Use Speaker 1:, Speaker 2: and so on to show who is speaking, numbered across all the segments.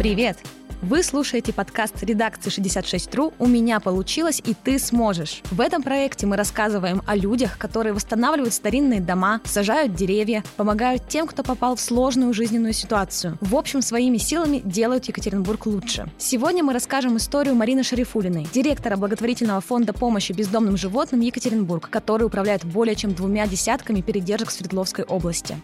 Speaker 1: Привет! Вы слушаете подкаст редакции 66.ru «У меня получилось, и ты сможешь». В этом проекте мы рассказываем о людях, которые восстанавливают старинные дома, сажают деревья, помогают тем, кто попал в сложную жизненную ситуацию. В общем, своими силами делают Екатеринбург лучше. Сегодня мы расскажем историю Марины Шарифулиной, директора благотворительного фонда помощи бездомным животным Екатеринбург, который управляет более чем двумя десятками передержек Свердловской области.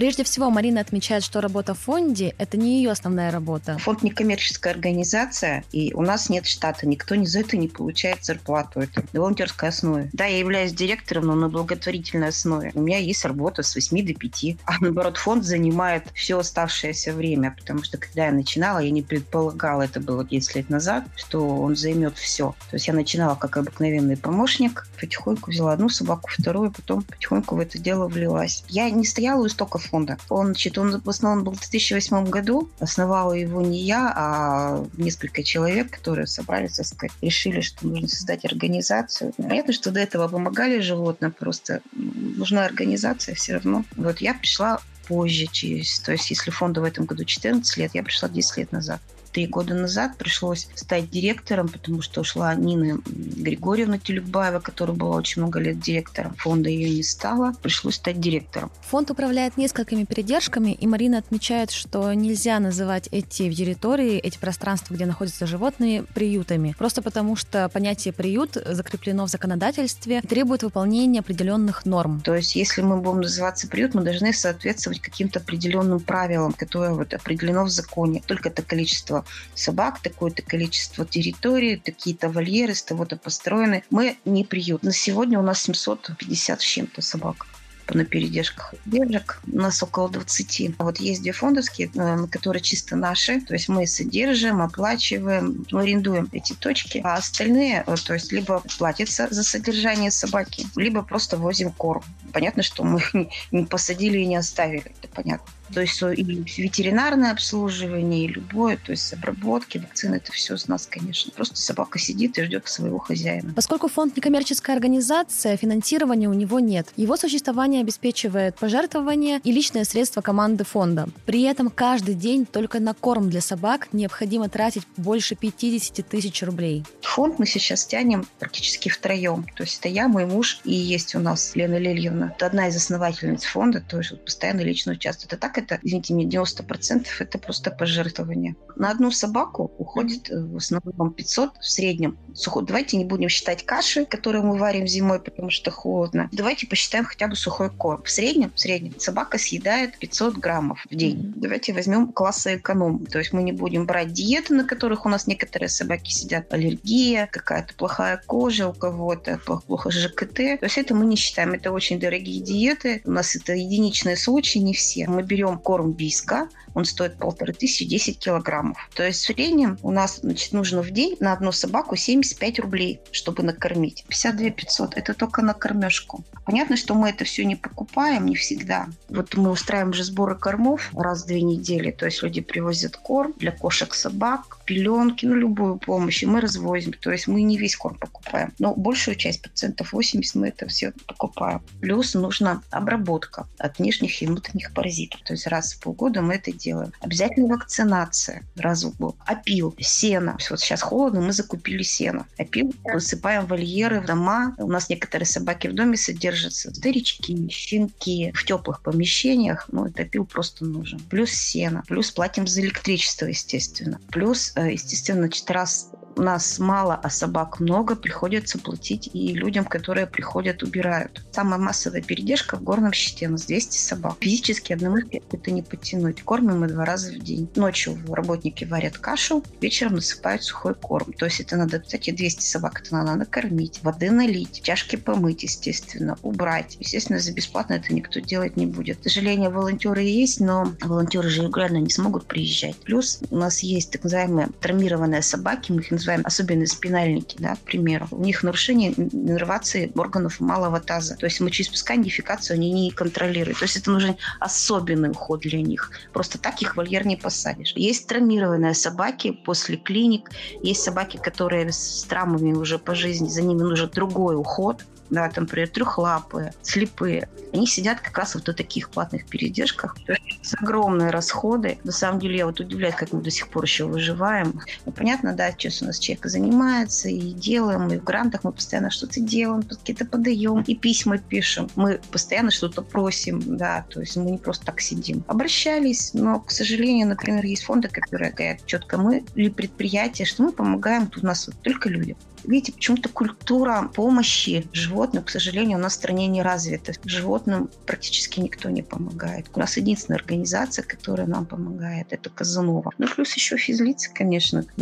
Speaker 1: Прежде всего, Марина отмечает, что работа в фонде – это не ее основная работа.
Speaker 2: Фонд не коммерческая организация, и у нас нет штата, никто ни за это не получает зарплату. Это на волонтерской основе. Да, я являюсь директором, но на благотворительной основе. У меня есть работа с 8 до 5. А наоборот, фонд занимает все оставшееся время, потому что когда я начинала, я не предполагала, это было 10 лет назад, что он займет все. То есть я начинала как обыкновенный помощник, потихоньку взяла одну собаку, вторую, потом потихоньку в это дело влилась. Я не стояла у истоков фонда. Он, значит, он в основном был в 2008 году. Основала его не я, а несколько человек, которые собрались, так сказать, решили, что нужно создать организацию. Понятно, что до этого помогали животным, просто нужна организация все равно. Вот я пришла позже, через, то есть если фонду в этом году 14 лет, я пришла 10 лет назад три года назад пришлось стать директором, потому что ушла Нина Григорьевна Тюлюкбаева, которая была очень много лет директором. Фонда ее не стало. Пришлось стать директором.
Speaker 1: Фонд управляет несколькими передержками, и Марина отмечает, что нельзя называть эти территории, эти пространства, где находятся животные, приютами. Просто потому, что понятие «приют» закреплено в законодательстве требует выполнения определенных норм.
Speaker 2: То есть, если мы будем называться приют, мы должны соответствовать каким-то определенным правилам, которые вот определено в законе. Только это количество собак, такое-то количество территорий, такие-то вольеры с того-то построены. Мы не приют. На сегодня у нас 750 с чем-то собак на передержках держек. У нас около 20. А вот есть две фондовские, э, которые чисто наши. То есть мы содержим, оплачиваем, арендуем эти точки. А остальные, э, то есть либо платится за содержание собаки, либо просто возим корм. Понятно, что мы их не посадили и не оставили. Это понятно. То есть и ветеринарное обслуживание, и любое, то есть обработки, вакцины, это все с нас, конечно. Просто собака сидит и ждет своего хозяина.
Speaker 1: Поскольку фонд некоммерческая организация, финансирования у него нет. Его существование обеспечивает пожертвования и личные средства команды фонда. При этом каждый день только на корм для собак необходимо тратить больше 50 тысяч рублей.
Speaker 2: Фонд мы сейчас тянем практически втроем. То есть это я, мой муж и есть у нас Лена Лильевна. Это одна из основательниц фонда, то есть постоянно лично участвует. Это так это, извините мне, 90% это просто пожертвование. На одну собаку уходит э, в основном 500 в среднем. Сухой. Давайте не будем считать каши, которые мы варим зимой, потому что холодно. Давайте посчитаем хотя бы сухой корм. В среднем, в среднем собака съедает 500 граммов в день. Давайте возьмем класса эконом. То есть мы не будем брать диеты, на которых у нас некоторые собаки сидят. Аллергия, какая-то плохая кожа у кого-то, плохо ЖКТ. То есть это мы не считаем. Это очень дорогие диеты. У нас это единичные случаи, не все. Мы берем берем корм Биска, он стоит полторы тысячи, 10 килограммов. То есть в среднем у нас значит, нужно в день на одну собаку 75 рублей, чтобы накормить. 52 500 – это только на кормежку. Понятно, что мы это все не покупаем, не всегда. Вот мы устраиваем же сборы кормов раз в две недели. То есть люди привозят корм для кошек, собак, пеленки, ну, любую помощь, и мы развозим. То есть мы не весь корм покупаем, но большую часть, процентов 80 мы это все покупаем. Плюс нужна обработка от внешних и внутренних паразитов. То есть раз в полгода мы это делаем. Обязательно вакцинация раз в год. Опил, сено. Вот сейчас холодно, мы закупили сено. Опил высыпаем вольеры в дома. У нас некоторые собаки в доме содержатся. Старички, щенки в теплых помещениях. Ну, это опил просто нужен. Плюс сено. Плюс платим за электричество, естественно. Плюс, э, естественно, значит, раз нас мало, а собак много, приходится платить и людям, которые приходят, убирают. Самая массовая передержка в горном щите. У нас 200 собак. Физически одному это не потянуть. Кормим мы два раза в день. Ночью работники варят кашу, вечером насыпают сухой корм. То есть это надо, кстати, 200 собак это надо накормить, воды налить, чашки помыть, естественно, убрать. Естественно, за бесплатно это никто делать не будет. К сожалению, волонтеры есть, но волонтеры же регулярно не смогут приезжать. Плюс у нас есть так называемые травмированные собаки, мы их называем особенно спинальники, да, к примеру. У них нарушение иннервации органов малого таза. То есть мочеиспускание, дефекацию они не контролируют. То есть это нужен особенный уход для них. Просто так их вольер не посадишь. Есть травмированные собаки после клиник, есть собаки, которые с травмами уже по жизни, за ними нужен другой уход да, там, например, трехлапые, слепые, они сидят как раз вот на таких платных передержках. Есть огромные расходы. На самом деле я вот удивляюсь, как мы до сих пор еще выживаем. Ну, понятно, да, сейчас у нас человек занимается и делаем, и в грантах мы постоянно что-то делаем, какие-то подаем, и письма пишем. Мы постоянно что-то просим, да, то есть мы не просто так сидим. Обращались, но, к сожалению, например, есть фонды, которые говорят четко, мы или предприятие, что мы помогаем, тут у нас вот только люди. Видите, почему-то культура помощи животным, к сожалению, у нас в стране не развита. Животным практически никто не помогает. У нас единственная организация, которая нам помогает, это Казанова. Ну, плюс еще физлицы, конечно. У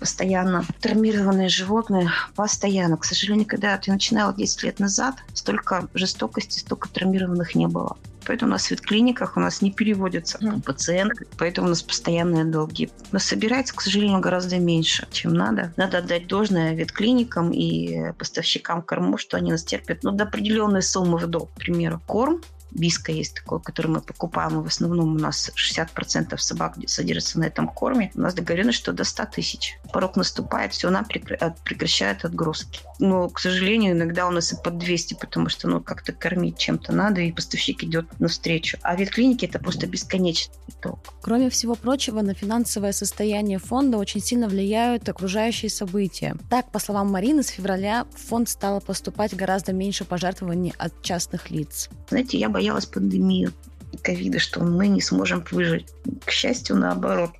Speaker 2: постоянно травмированные животные, постоянно. К сожалению, когда я начинала 10 лет назад, столько жестокости, столько травмированных не было. Поэтому у нас в ветклиниках у нас не переводятся mm. пациенты, поэтому у нас постоянные долги. Но собирается, к сожалению, гораздо меньше, чем надо. Надо отдать должное ветклиникам и поставщикам кормов, что они нас терпят ну, до определенной суммы в долг. К примеру, корм Биска есть такой, который мы покупаем, и в основном у нас 60% собак содержится на этом корме. У нас договоренность, что до 100 тысяч. Порог наступает, все, она прекращает отгрузки. Но, к сожалению, иногда у нас и под 200, потому что ну как-то кормить чем-то надо, и поставщик идет навстречу. А ветклиники это просто бесконечный итог.
Speaker 1: Кроме всего прочего, на финансовое состояние фонда очень сильно влияют окружающие события. Так, по словам Марины, с февраля в фонд стало поступать гораздо меньше пожертвований от частных лиц.
Speaker 2: Знаете, я боялась пандемию ковида, что мы не сможем выжить. К счастью, наоборот,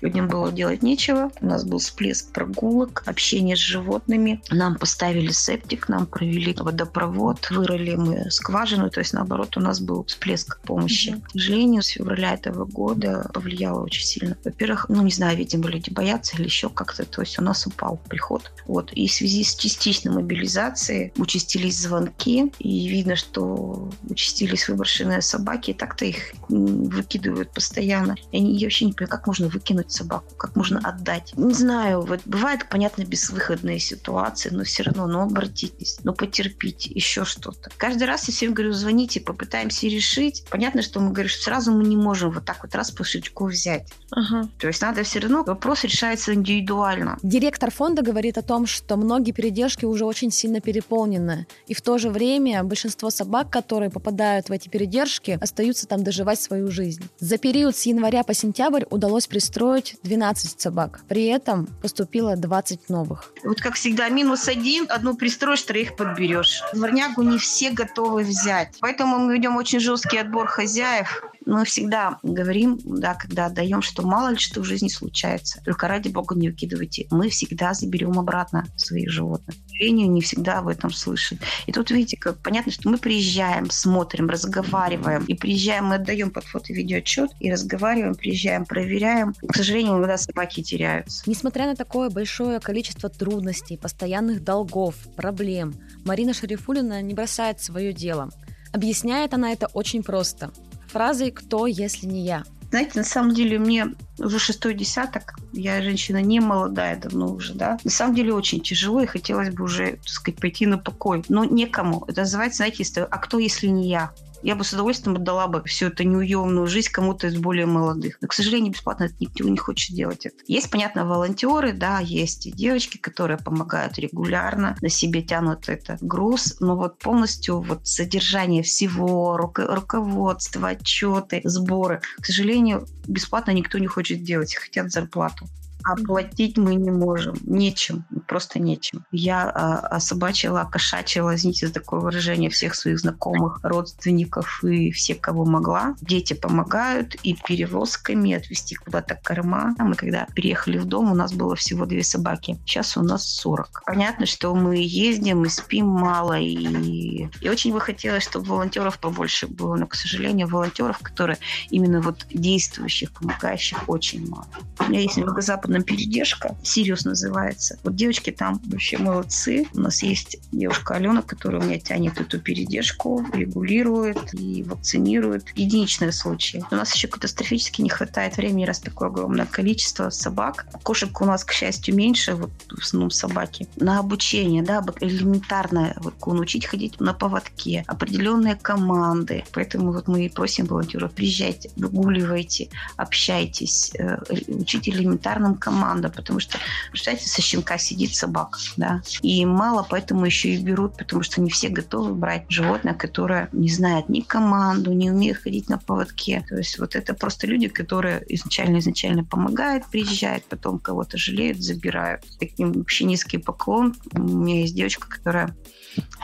Speaker 2: людям было делать нечего. У нас был всплеск прогулок, общение с животными. Нам поставили септик, нам провели водопровод, вырыли мы скважину. То есть, наоборот, у нас был всплеск помощи. Mm-hmm. К сожалению, с февраля этого года повлияло очень сильно. Во-первых, ну, не знаю, видимо, люди боятся или еще как-то. То есть у нас упал приход. Вот. И в связи с частичной мобилизацией участились звонки. И видно, что участились выброшенные собаки. И так-то их выкидывают постоянно. И они, я вообще не понимаю, как можно выкинуть собаку, как можно отдать. Не знаю, вот бывают, понятно, безвыходные ситуации, но все равно, ну, обратитесь, ну, потерпите, еще что-то. Каждый раз я всем говорю, звоните, попытаемся решить. Понятно, что мы говорим, что сразу мы не можем вот так вот раз по щелчку взять. Ага. То есть надо все равно, вопрос решается индивидуально.
Speaker 1: Директор фонда говорит о том, что многие передержки уже очень сильно переполнены. И в то же время большинство собак, которые попадают в эти передержки, остаются там доживать свою жизнь. За период с января по сентябрь удалось пристроить 12 собак. При этом поступило 20 новых.
Speaker 2: Вот как всегда, минус один, одну пристроишь, троих подберешь. Дворнягу не все готовы взять. Поэтому мы ведем очень жесткий отбор хозяев мы всегда говорим, да, когда отдаем, что мало ли что в жизни случается. Только ради бога не выкидывайте. Мы всегда заберем обратно своих животных. К сожалению, не всегда об этом слышат. И тут, видите, как понятно, что мы приезжаем, смотрим, разговариваем. И приезжаем, мы отдаем под фото видеоотчет и разговариваем, приезжаем, проверяем. К сожалению, иногда собаки теряются.
Speaker 1: Несмотря на такое большое количество трудностей, постоянных долгов, проблем, Марина Шарифулина не бросает свое дело. Объясняет она это очень просто фразой «Кто, если не я?».
Speaker 2: Знаете, на самом деле мне уже шестой десяток, я женщина не молодая давно уже, да. На самом деле очень тяжело, и хотелось бы уже, так сказать, пойти на покой. Но некому. Это называется, знаете, а кто, если не я? Я бы с удовольствием отдала бы всю эту неуемную жизнь кому-то из более молодых. Но, к сожалению, бесплатно это никто не хочет делать это. Есть, понятно, волонтеры, да, есть и девочки, которые помогают регулярно, на себе тянут этот груз, но вот полностью вот содержание всего, руко- руководство, отчеты, сборы, к сожалению, бесплатно никто не хочет делать, хотят зарплату. Оплатить мы не можем. Нечем. Просто нечем. Я а, особачила, кошачила, извините за такое выражение, всех своих знакомых, родственников и всех, кого могла. Дети помогают и перевозками отвезти куда-то корма. Мы когда переехали в дом, у нас было всего две собаки. Сейчас у нас 40. Понятно, что мы ездим и спим мало. И, и очень бы хотелось, чтобы волонтеров побольше было. Но, к сожалению, волонтеров, которые именно вот действующих, помогающих, очень мало. У меня есть много западных нам передержка. Сириус называется. Вот девочки там вообще молодцы. У нас есть девушка Алена, которая у меня тянет эту передержку, регулирует и вакцинирует. Единичные случаи. У нас еще катастрофически не хватает времени, раз такое огромное количество собак. Кошек у нас, к счастью, меньше, вот в основном собаки. На обучение, да, элементарное, вот научить ходить на поводке, определенные команды. Поэтому вот мы и просим волонтеров, приезжайте, выгуливайте, общайтесь, э, учите элементарным команда, потому что, представляете, со щенка сидит собака, да, и мало поэтому еще и берут, потому что не все готовы брать животное, которое не знает ни команду, не умеет ходить на поводке. То есть вот это просто люди, которые изначально-изначально помогают, приезжают, потом кого-то жалеют, забирают. Таким вообще низкий поклон. У меня есть девочка, которая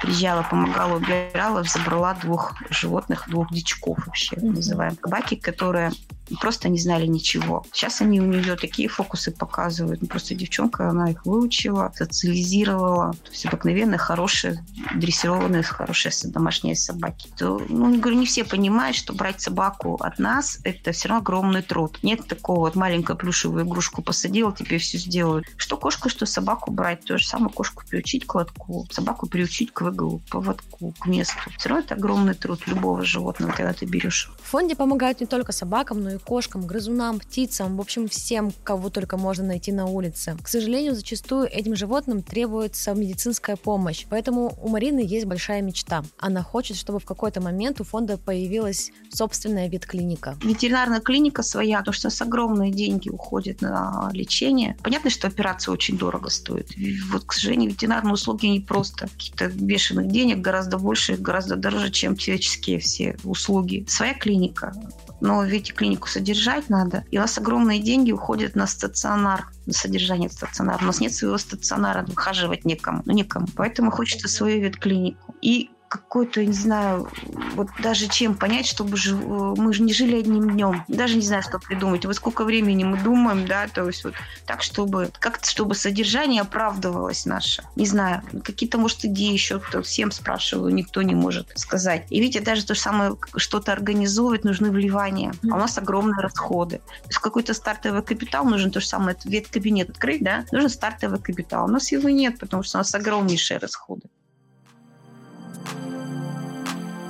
Speaker 2: приезжала, помогала, убирала, забрала двух животных, двух дичков вообще, mm-hmm. называем. Собаки, которые просто не знали ничего. Сейчас они у нее такие фокусы показывают. Ну, просто девчонка, она их выучила, социализировала. То есть обыкновенные, хорошие, дрессированные, хорошие домашние собаки. То, ну, говорю, не все понимают, что брать собаку от нас – это все равно огромный труд. Нет такого вот маленькую плюшевую игрушку посадила, тебе все сделают. Что кошку, что собаку брать. То же самое кошку приучить к лотку, собаку приучить к выголу, поводку, к месту. Все равно это огромный труд любого животного, когда ты берешь.
Speaker 1: В фонде помогают не только собакам, но и кошкам, грызунам, птицам, в общем, всем, кого только можно найти на улице. К сожалению, зачастую этим животным требуется медицинская помощь, поэтому у Марины есть большая мечта. Она хочет, чтобы в какой-то момент у фонда появилась собственная ветклиника.
Speaker 2: Ветеринарная клиника своя, потому что с огромные деньги уходят на лечение. Понятно, что операция очень дорого стоит. Вот, к сожалению, ветеринарные услуги не просто каких-то бешеных денег, гораздо больше, гораздо дороже, чем человеческие все услуги. Своя клиника, но ведь клинику содержать надо. И у нас огромные деньги уходят на стационар, содержание стационара. У нас нет своего стационара, выхаживать некому. Ну, некому. Поэтому хочется свою ветклинику. И какой-то, не знаю, вот даже чем понять, чтобы э, мы же не жили одним днем. Даже не знаю, что придумать. Вот сколько времени мы думаем, да, то есть вот так, чтобы как-то, чтобы содержание оправдывалось наше. Не знаю, какие-то, может, идеи еще всем спрашиваю, никто не может сказать. И видите, даже то же самое, что-то организовывать, нужны вливания. А у нас огромные расходы. То есть какой-то стартовый капитал нужен, то же самое, веткабинет открыть, да, нужен стартовый капитал. У нас его нет, потому что у нас огромнейшие расходы.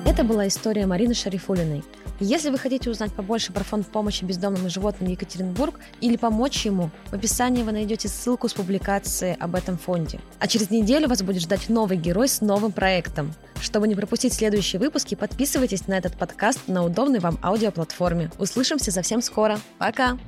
Speaker 1: Это была история Марины Шарифулиной. Если вы хотите узнать побольше про фонд помощи бездомным животным Екатеринбург или помочь ему, в описании вы найдете ссылку с публикацией об этом фонде. А через неделю вас будет ждать новый герой с новым проектом. Чтобы не пропустить следующие выпуски, подписывайтесь на этот подкаст на удобной вам аудиоплатформе. Услышимся совсем скоро. Пока!